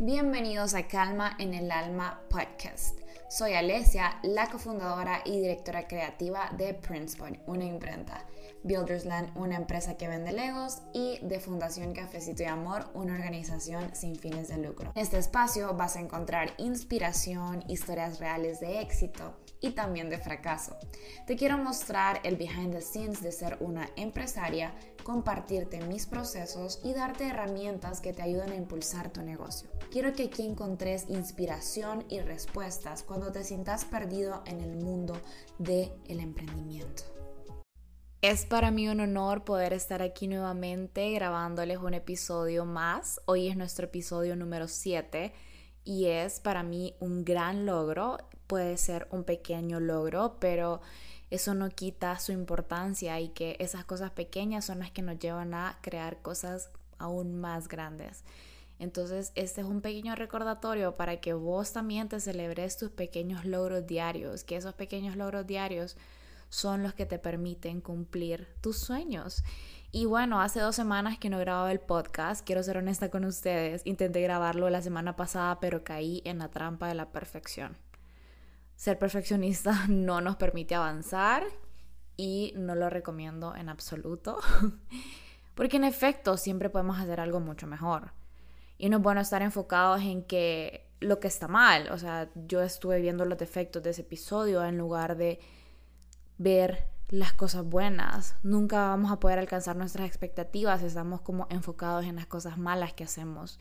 Bienvenidos a Calma en el Alma podcast. Soy Alesia, la cofundadora y directora creativa de Princeton, una imprenta. Buildersland, una empresa que vende legos, y de Fundación Cafecito y Amor, una organización sin fines de lucro. En este espacio vas a encontrar inspiración, historias reales de éxito y también de fracaso. Te quiero mostrar el behind the scenes de ser una empresaria, compartirte mis procesos y darte herramientas que te ayuden a impulsar tu negocio. Quiero que aquí encontres inspiración y respuestas cuando te sientas perdido en el mundo del el emprendimiento. Es para mí un honor poder estar aquí nuevamente grabándoles un episodio más. Hoy es nuestro episodio número 7 y es para mí un gran logro. Puede ser un pequeño logro, pero eso no quita su importancia y que esas cosas pequeñas son las que nos llevan a crear cosas aún más grandes. Entonces, este es un pequeño recordatorio para que vos también te celebres tus pequeños logros diarios, que esos pequeños logros diarios son los que te permiten cumplir tus sueños. Y bueno, hace dos semanas que no grababa el podcast, quiero ser honesta con ustedes, intenté grabarlo la semana pasada, pero caí en la trampa de la perfección. Ser perfeccionista no nos permite avanzar y no lo recomiendo en absoluto, porque en efecto siempre podemos hacer algo mucho mejor. Y no es bueno estar enfocados en que lo que está mal, o sea, yo estuve viendo los defectos de ese episodio en lugar de ver las cosas buenas. Nunca vamos a poder alcanzar nuestras expectativas estamos como enfocados en las cosas malas que hacemos.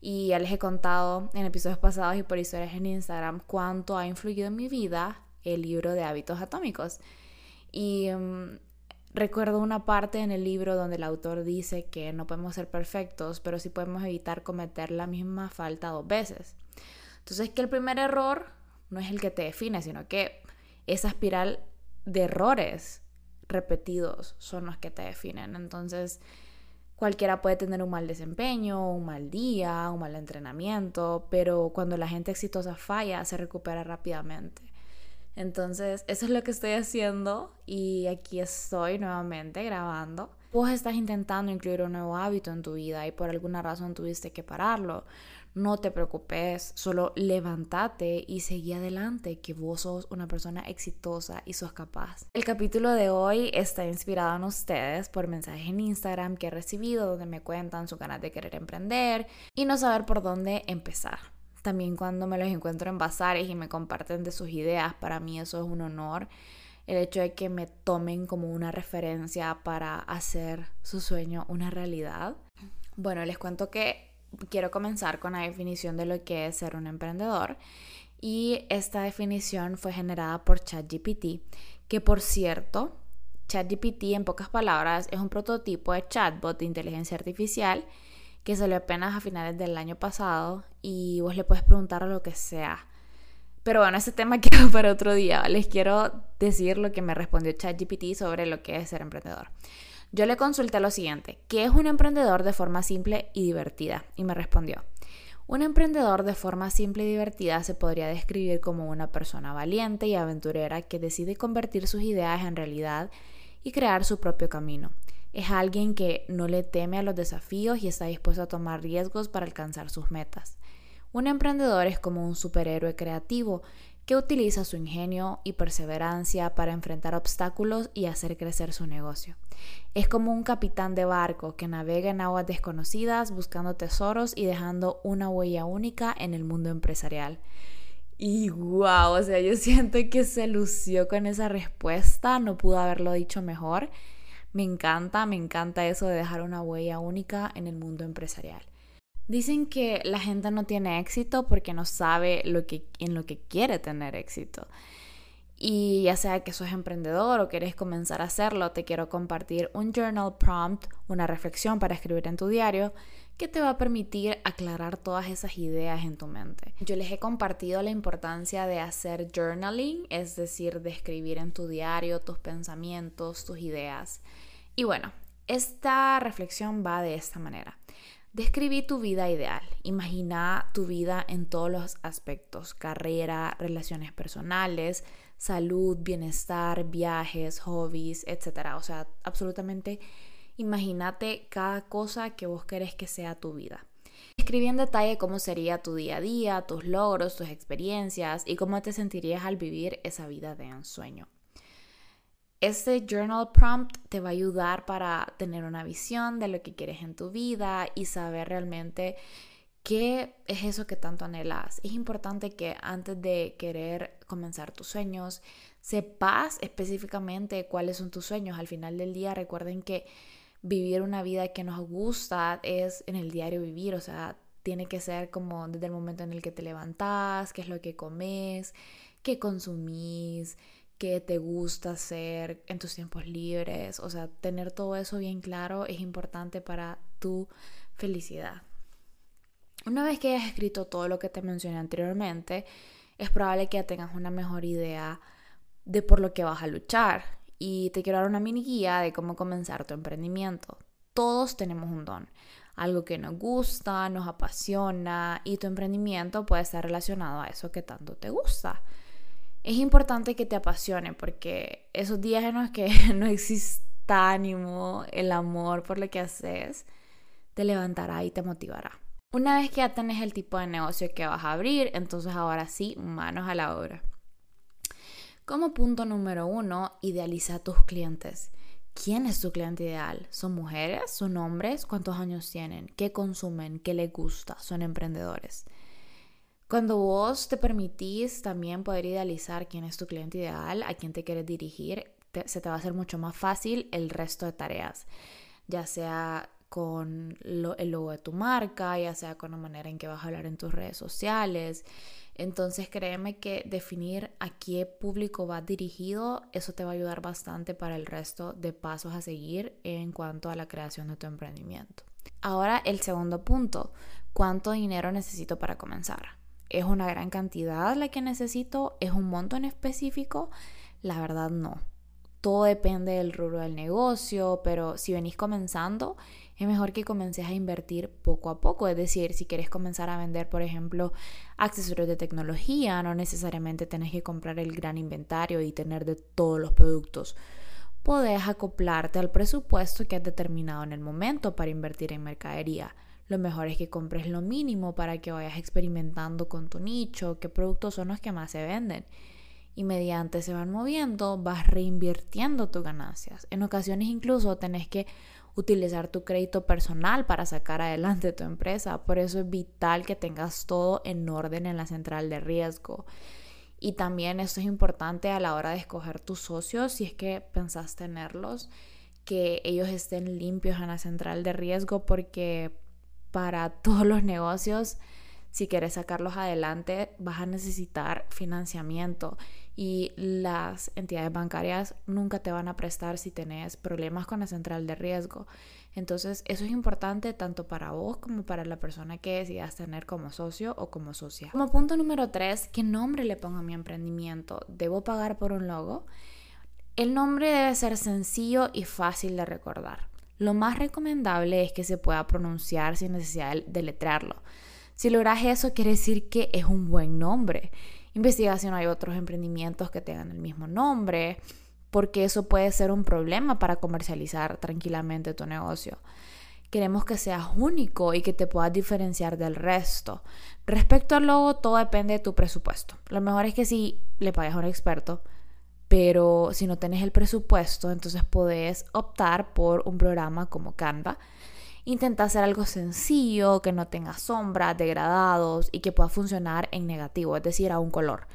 Y ya les he contado en episodios pasados y por historias en Instagram cuánto ha influido en mi vida el libro de hábitos atómicos. Y mm, recuerdo una parte en el libro donde el autor dice que no podemos ser perfectos, pero sí podemos evitar cometer la misma falta dos veces. Entonces que el primer error no es el que te define, sino que esa espiral de errores repetidos son los que te definen. Entonces, cualquiera puede tener un mal desempeño, un mal día, un mal entrenamiento, pero cuando la gente exitosa falla, se recupera rápidamente. Entonces, eso es lo que estoy haciendo y aquí estoy nuevamente grabando. Vos estás intentando incluir un nuevo hábito en tu vida y por alguna razón tuviste que pararlo no te preocupes, solo levántate y seguí adelante, que vos sos una persona exitosa y sos capaz. El capítulo de hoy está inspirado en ustedes por mensajes en Instagram que he recibido donde me cuentan su ganas de querer emprender y no saber por dónde empezar. También cuando me los encuentro en bazares y me comparten de sus ideas, para mí eso es un honor. El hecho de que me tomen como una referencia para hacer su sueño una realidad. Bueno, les cuento que quiero comenzar con la definición de lo que es ser un emprendedor. Y esta definición fue generada por ChatGPT, que por cierto, ChatGPT en pocas palabras es un prototipo de chatbot de inteligencia artificial que salió apenas a finales del año pasado y vos le puedes preguntar lo que sea. Pero bueno, ese tema quedó para otro día. Les quiero decir lo que me respondió ChatGPT sobre lo que es ser emprendedor. Yo le consulté lo siguiente, ¿qué es un emprendedor de forma simple y divertida? Y me respondió, un emprendedor de forma simple y divertida se podría describir como una persona valiente y aventurera que decide convertir sus ideas en realidad y crear su propio camino. Es alguien que no le teme a los desafíos y está dispuesto a tomar riesgos para alcanzar sus metas. Un emprendedor es como un superhéroe creativo que utiliza su ingenio y perseverancia para enfrentar obstáculos y hacer crecer su negocio. Es como un capitán de barco que navega en aguas desconocidas buscando tesoros y dejando una huella única en el mundo empresarial. Y wow, o sea, yo siento que se lució con esa respuesta, no pudo haberlo dicho mejor. Me encanta, me encanta eso de dejar una huella única en el mundo empresarial. Dicen que la gente no tiene éxito porque no sabe lo que, en lo que quiere tener éxito. Y ya sea que sos emprendedor o quieres comenzar a hacerlo, te quiero compartir un journal prompt, una reflexión para escribir en tu diario que te va a permitir aclarar todas esas ideas en tu mente. Yo les he compartido la importancia de hacer journaling, es decir, de escribir en tu diario tus pensamientos, tus ideas. Y bueno, esta reflexión va de esta manera. Describí tu vida ideal. Imagina tu vida en todos los aspectos, carrera, relaciones personales, salud, bienestar, viajes, hobbies, etc. O sea, absolutamente imagínate cada cosa que vos querés que sea tu vida. Escribí en detalle cómo sería tu día a día, tus logros, tus experiencias y cómo te sentirías al vivir esa vida de ensueño. Este journal prompt te va a ayudar para tener una visión de lo que quieres en tu vida y saber realmente qué es eso que tanto anhelas. Es importante que antes de querer comenzar tus sueños, sepas específicamente cuáles son tus sueños. Al final del día, recuerden que vivir una vida que nos gusta es en el diario vivir, o sea, tiene que ser como desde el momento en el que te levantas, qué es lo que comes, qué consumís, qué te gusta hacer en tus tiempos libres. O sea, tener todo eso bien claro es importante para tu felicidad. Una vez que hayas escrito todo lo que te mencioné anteriormente, es probable que ya tengas una mejor idea de por lo que vas a luchar. Y te quiero dar una mini guía de cómo comenzar tu emprendimiento. Todos tenemos un don, algo que nos gusta, nos apasiona y tu emprendimiento puede estar relacionado a eso que tanto te gusta es importante que te apasione porque esos días en los que no existe ánimo, el amor por lo que haces, te levantará y te motivará. Una vez que ya tenés el tipo de negocio que vas a abrir, entonces ahora sí, manos a la obra. Como punto número uno, idealiza a tus clientes. ¿Quién es tu cliente ideal? ¿Son mujeres? ¿Son hombres? ¿Cuántos años tienen? ¿Qué consumen? ¿Qué les gusta? ¿Son emprendedores? Cuando vos te permitís también poder idealizar quién es tu cliente ideal, a quién te quieres dirigir, se te va a hacer mucho más fácil el resto de tareas, ya sea con el logo de tu marca, ya sea con la manera en que vas a hablar en tus redes sociales. Entonces créeme que definir a qué público vas dirigido, eso te va a ayudar bastante para el resto de pasos a seguir en cuanto a la creación de tu emprendimiento. Ahora el segundo punto, ¿cuánto dinero necesito para comenzar? ¿Es una gran cantidad la que necesito? ¿Es un monto en específico? La verdad no. Todo depende del rubro del negocio, pero si venís comenzando, es mejor que comences a invertir poco a poco. Es decir, si quieres comenzar a vender, por ejemplo, accesorios de tecnología, no necesariamente tenés que comprar el gran inventario y tener de todos los productos. Podés acoplarte al presupuesto que has determinado en el momento para invertir en mercadería lo mejor es que compres lo mínimo para que vayas experimentando con tu nicho, qué productos son los que más se venden. Y mediante se van moviendo, vas reinvirtiendo tus ganancias. En ocasiones incluso tenés que utilizar tu crédito personal para sacar adelante tu empresa. Por eso es vital que tengas todo en orden en la central de riesgo. Y también esto es importante a la hora de escoger tus socios, si es que pensás tenerlos, que ellos estén limpios en la central de riesgo porque para todos los negocios, si quieres sacarlos adelante, vas a necesitar financiamiento y las entidades bancarias nunca te van a prestar si tenés problemas con la central de riesgo. Entonces, eso es importante tanto para vos como para la persona que decidas tener como socio o como socia. Como punto número tres, ¿qué nombre le pongo a mi emprendimiento? ¿Debo pagar por un logo? El nombre debe ser sencillo y fácil de recordar. Lo más recomendable es que se pueda pronunciar sin necesidad de letrarlo. Si logras eso, quiere decir que es un buen nombre. Investiga si no hay otros emprendimientos que tengan el mismo nombre, porque eso puede ser un problema para comercializar tranquilamente tu negocio. Queremos que seas único y que te puedas diferenciar del resto. Respecto al logo, todo depende de tu presupuesto. Lo mejor es que si le pagues a un experto, pero si no tenés el presupuesto, entonces podés optar por un programa como Canva. Intenta hacer algo sencillo, que no tenga sombras, degradados y que pueda funcionar en negativo, es decir, a un color.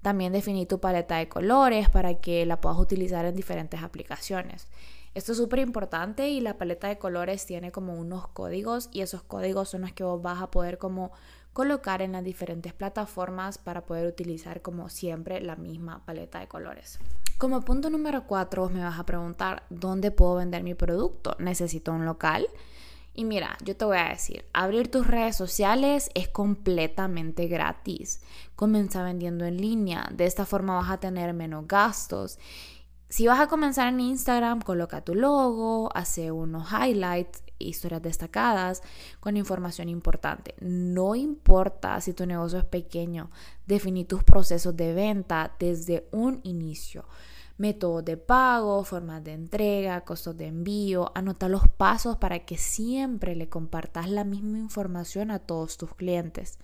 También definir tu paleta de colores para que la puedas utilizar en diferentes aplicaciones. Esto es súper importante y la paleta de colores tiene como unos códigos y esos códigos son los que vos vas a poder como colocar en las diferentes plataformas para poder utilizar como siempre la misma paleta de colores. Como punto número 4 me vas a preguntar, ¿dónde puedo vender mi producto? ¿Necesito un local? Y mira, yo te voy a decir, abrir tus redes sociales es completamente gratis. Comienza vendiendo en línea, de esta forma vas a tener menos gastos. Si vas a comenzar en Instagram, coloca tu logo, hace unos highlights historias destacadas con información importante. No importa si tu negocio es pequeño, definí tus procesos de venta desde un inicio. métodos de pago, formas de entrega, costos de envío. Anota los pasos para que siempre le compartas la misma información a todos tus clientes.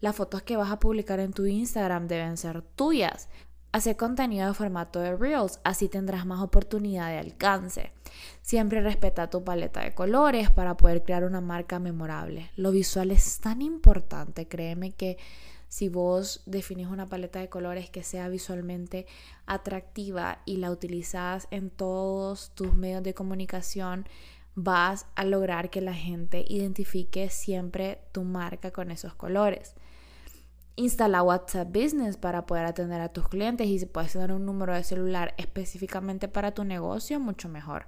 Las fotos que vas a publicar en tu Instagram deben ser tuyas. Hacer contenido de formato de Reels, así tendrás más oportunidad de alcance. Siempre respeta tu paleta de colores para poder crear una marca memorable. Lo visual es tan importante, créeme que si vos definís una paleta de colores que sea visualmente atractiva y la utilizas en todos tus medios de comunicación, vas a lograr que la gente identifique siempre tu marca con esos colores. Instala WhatsApp Business para poder atender a tus clientes y si puedes tener un número de celular específicamente para tu negocio, mucho mejor.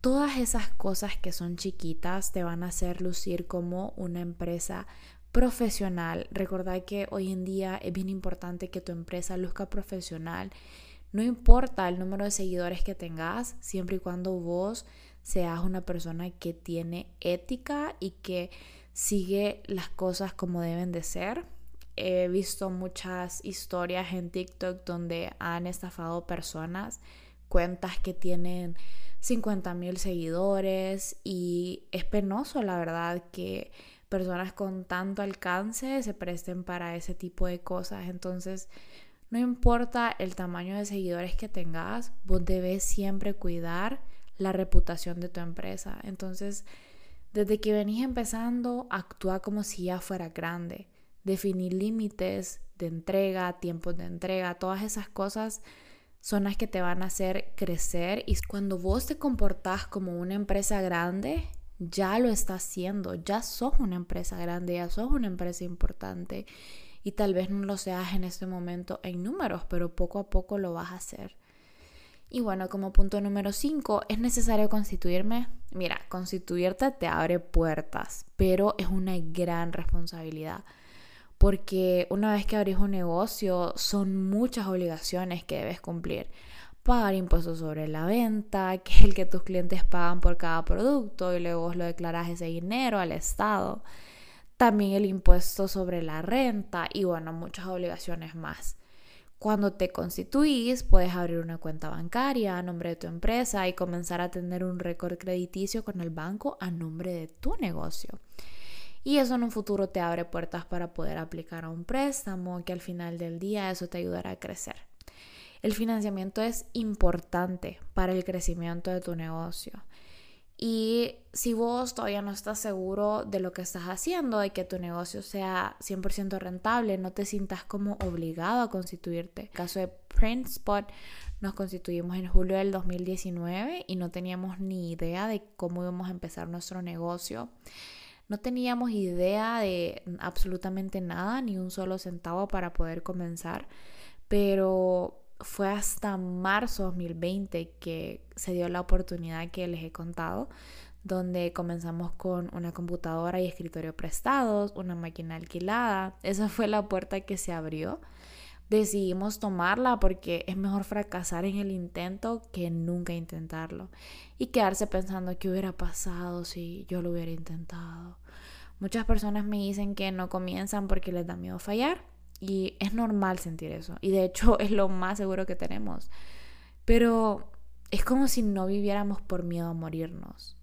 Todas esas cosas que son chiquitas te van a hacer lucir como una empresa profesional. Recordad que hoy en día es bien importante que tu empresa luzca profesional. No importa el número de seguidores que tengas, siempre y cuando vos seas una persona que tiene ética y que sigue las cosas como deben de ser He visto muchas historias en TikTok donde han estafado personas, cuentas que tienen 50 mil seguidores y es penoso la verdad que personas con tanto alcance se presten para ese tipo de cosas. Entonces, no importa el tamaño de seguidores que tengas, vos debes siempre cuidar la reputación de tu empresa. Entonces, desde que venís empezando, actúa como si ya fuera grande definir límites de entrega, tiempos de entrega, todas esas cosas son las que te van a hacer crecer y cuando vos te comportás como una empresa grande, ya lo estás haciendo, ya sos una empresa grande, ya sos una empresa importante y tal vez no lo seas en este momento en números, pero poco a poco lo vas a hacer. Y bueno, como punto número 5, es necesario constituirme. Mira, constituirte te abre puertas, pero es una gran responsabilidad porque una vez que abrís un negocio son muchas obligaciones que debes cumplir. Pagar impuestos sobre la venta, que es el que tus clientes pagan por cada producto y luego vos lo declaras ese dinero al Estado. También el impuesto sobre la renta y bueno, muchas obligaciones más. Cuando te constituís, puedes abrir una cuenta bancaria a nombre de tu empresa y comenzar a tener un récord crediticio con el banco a nombre de tu negocio. Y eso en un futuro te abre puertas para poder aplicar a un préstamo, que al final del día eso te ayudará a crecer. El financiamiento es importante para el crecimiento de tu negocio. Y si vos todavía no estás seguro de lo que estás haciendo, de que tu negocio sea 100% rentable, no te sientas como obligado a constituirte. En el caso de PrintSpot, nos constituimos en julio del 2019 y no teníamos ni idea de cómo íbamos a empezar nuestro negocio. No teníamos idea de absolutamente nada, ni un solo centavo para poder comenzar, pero fue hasta marzo 2020 que se dio la oportunidad que les he contado, donde comenzamos con una computadora y escritorio prestados, una máquina alquilada. Esa fue la puerta que se abrió. Decidimos tomarla porque es mejor fracasar en el intento que nunca intentarlo y quedarse pensando qué hubiera pasado si yo lo hubiera intentado. Muchas personas me dicen que no comienzan porque les da miedo fallar y es normal sentir eso y de hecho es lo más seguro que tenemos. Pero es como si no viviéramos por miedo a morirnos.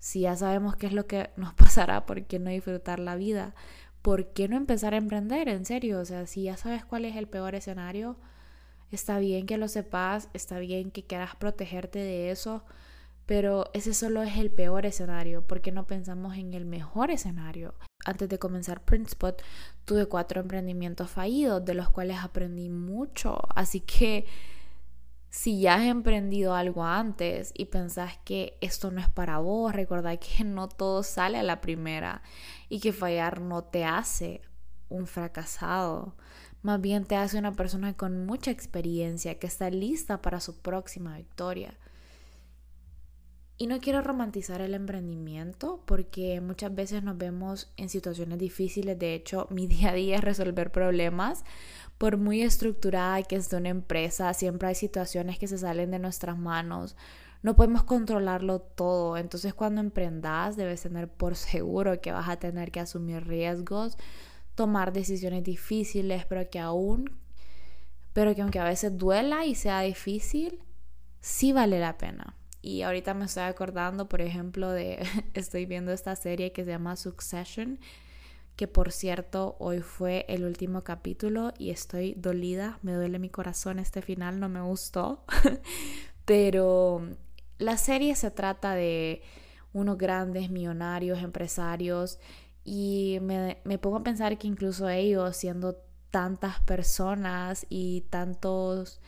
Si ya sabemos qué es lo que nos pasará, ¿por qué no disfrutar la vida? ¿Por qué no empezar a emprender? En serio, o sea, si ya sabes cuál es el peor escenario, está bien que lo sepas, está bien que quieras protegerte de eso, pero ese solo es el peor escenario, porque no pensamos en el mejor escenario. Antes de comenzar Printspot, tuve cuatro emprendimientos fallidos, de los cuales aprendí mucho. Así que si ya has emprendido algo antes y pensás que esto no es para vos, recordad que no todo sale a la primera y que fallar no te hace un fracasado. Más bien te hace una persona con mucha experiencia que está lista para su próxima victoria. Y no quiero romantizar el emprendimiento porque muchas veces nos vemos en situaciones difíciles. De hecho, mi día a día es resolver problemas. Por muy estructurada que esté una empresa, siempre hay situaciones que se salen de nuestras manos. No podemos controlarlo todo. Entonces cuando emprendas debes tener por seguro que vas a tener que asumir riesgos, tomar decisiones difíciles, pero que aún pero que aunque a veces duela y sea difícil, sí vale la pena. Y ahorita me estoy acordando, por ejemplo, de, estoy viendo esta serie que se llama Succession, que por cierto hoy fue el último capítulo y estoy dolida, me duele mi corazón este final, no me gustó, pero la serie se trata de unos grandes millonarios, empresarios, y me, me pongo a pensar que incluso ellos, siendo tantas personas y tantos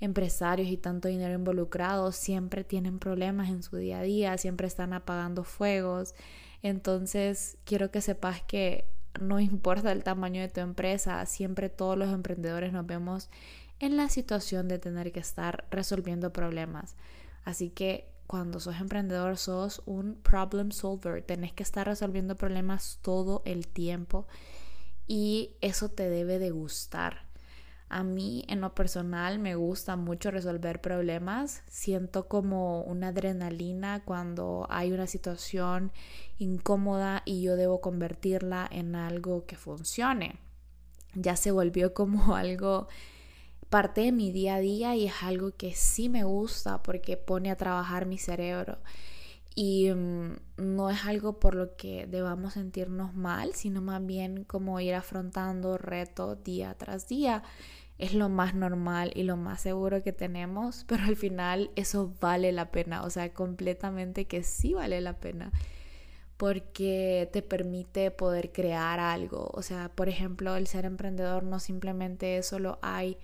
empresarios y tanto dinero involucrado, siempre tienen problemas en su día a día, siempre están apagando fuegos. Entonces, quiero que sepas que no importa el tamaño de tu empresa, siempre todos los emprendedores nos vemos en la situación de tener que estar resolviendo problemas. Así que cuando sos emprendedor sos un problem solver, tenés que estar resolviendo problemas todo el tiempo y eso te debe de gustar. A mí en lo personal me gusta mucho resolver problemas, siento como una adrenalina cuando hay una situación incómoda y yo debo convertirla en algo que funcione. Ya se volvió como algo parte de mi día a día y es algo que sí me gusta porque pone a trabajar mi cerebro. Y mm, no es algo por lo que debamos sentirnos mal, sino más bien como ir afrontando reto día tras día. Es lo más normal y lo más seguro que tenemos, pero al final eso vale la pena, o sea, completamente que sí vale la pena porque te permite poder crear algo. O sea, por ejemplo, el ser emprendedor no simplemente solo hay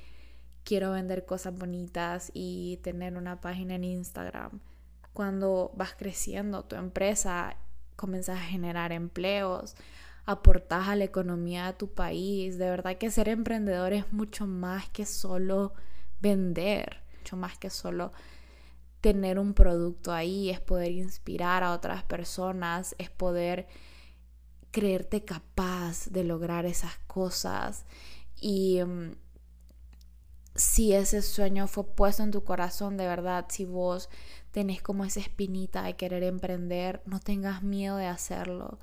quiero vender cosas bonitas y tener una página en Instagram. Cuando vas creciendo tu empresa, comienzas a generar empleos, aportas a la economía de tu país. De verdad que ser emprendedor es mucho más que solo vender, mucho más que solo tener un producto ahí, es poder inspirar a otras personas, es poder creerte capaz de lograr esas cosas. Y mm, si ese sueño fue puesto en tu corazón de verdad, si vos tenés como esa espinita de querer emprender, no tengas miedo de hacerlo.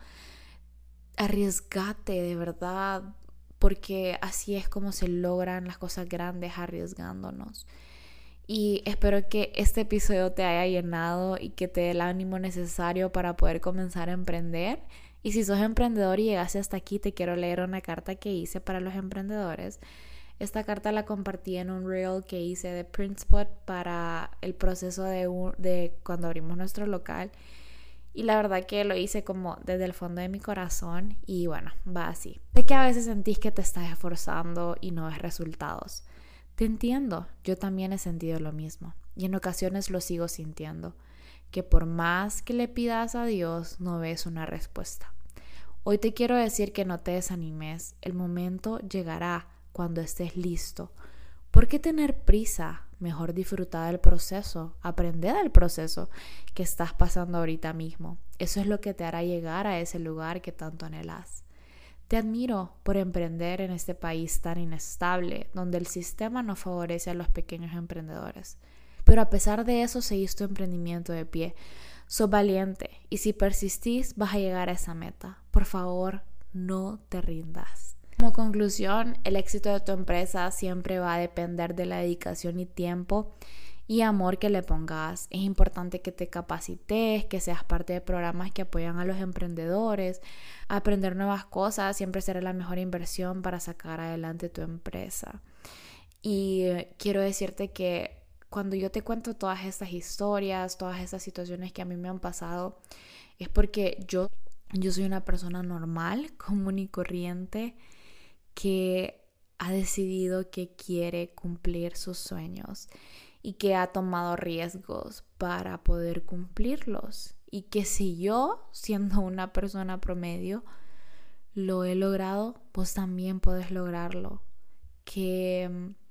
Arriesgate de verdad, porque así es como se logran las cosas grandes arriesgándonos. Y espero que este episodio te haya llenado y que te dé el ánimo necesario para poder comenzar a emprender. Y si sos emprendedor y llegaste hasta aquí, te quiero leer una carta que hice para los emprendedores esta carta la compartí en un reel que hice de Printspot para el proceso de, de cuando abrimos nuestro local. Y la verdad que lo hice como desde el fondo de mi corazón y bueno, va así. Sé que a veces sentís que te estás esforzando y no ves resultados. Te entiendo, yo también he sentido lo mismo y en ocasiones lo sigo sintiendo, que por más que le pidas a Dios no ves una respuesta. Hoy te quiero decir que no te desanimes, el momento llegará cuando estés listo. ¿Por qué tener prisa? Mejor disfrutar del proceso, aprender del proceso que estás pasando ahorita mismo. Eso es lo que te hará llegar a ese lugar que tanto anhelas. Te admiro por emprender en este país tan inestable, donde el sistema no favorece a los pequeños emprendedores. Pero a pesar de eso, seguís tu emprendimiento de pie. Sos valiente y si persistís, vas a llegar a esa meta. Por favor, no te rindas. Como conclusión, el éxito de tu empresa siempre va a depender de la dedicación y tiempo y amor que le pongas. Es importante que te capacites, que seas parte de programas que apoyan a los emprendedores. Aprender nuevas cosas siempre será la mejor inversión para sacar adelante tu empresa. Y quiero decirte que cuando yo te cuento todas estas historias, todas estas situaciones que a mí me han pasado, es porque yo, yo soy una persona normal, común y corriente que ha decidido que quiere cumplir sus sueños y que ha tomado riesgos para poder cumplirlos. Y que si yo, siendo una persona promedio, lo he logrado, pues también puedes lograrlo. Que mm,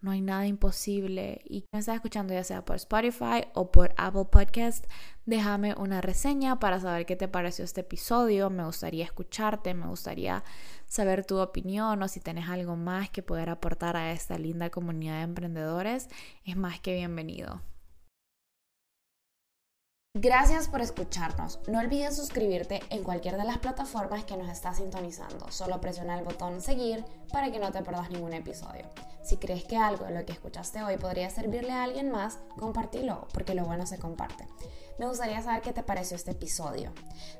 no hay nada imposible. Y me estás escuchando ya sea por Spotify o por Apple Podcast, déjame una reseña para saber qué te pareció este episodio. Me gustaría escucharte, me gustaría saber tu opinión o si tienes algo más que poder aportar a esta linda comunidad de emprendedores. Es más que bienvenido. Gracias por escucharnos. No olvides suscribirte en cualquier de las plataformas que nos estás sintonizando. Solo presiona el botón seguir para que no te pierdas ningún episodio. Si crees que algo de lo que escuchaste hoy podría servirle a alguien más, compártelo, porque lo bueno se comparte. Me gustaría saber qué te pareció este episodio.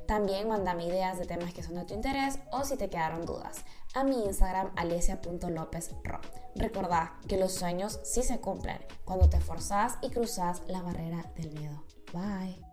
También mandame ideas de temas que son de tu interés o si te quedaron dudas a mi Instagram alesia.lopezro. Recordá que los sueños sí se cumplen cuando te forzás y cruzas la barrera del miedo. Bye.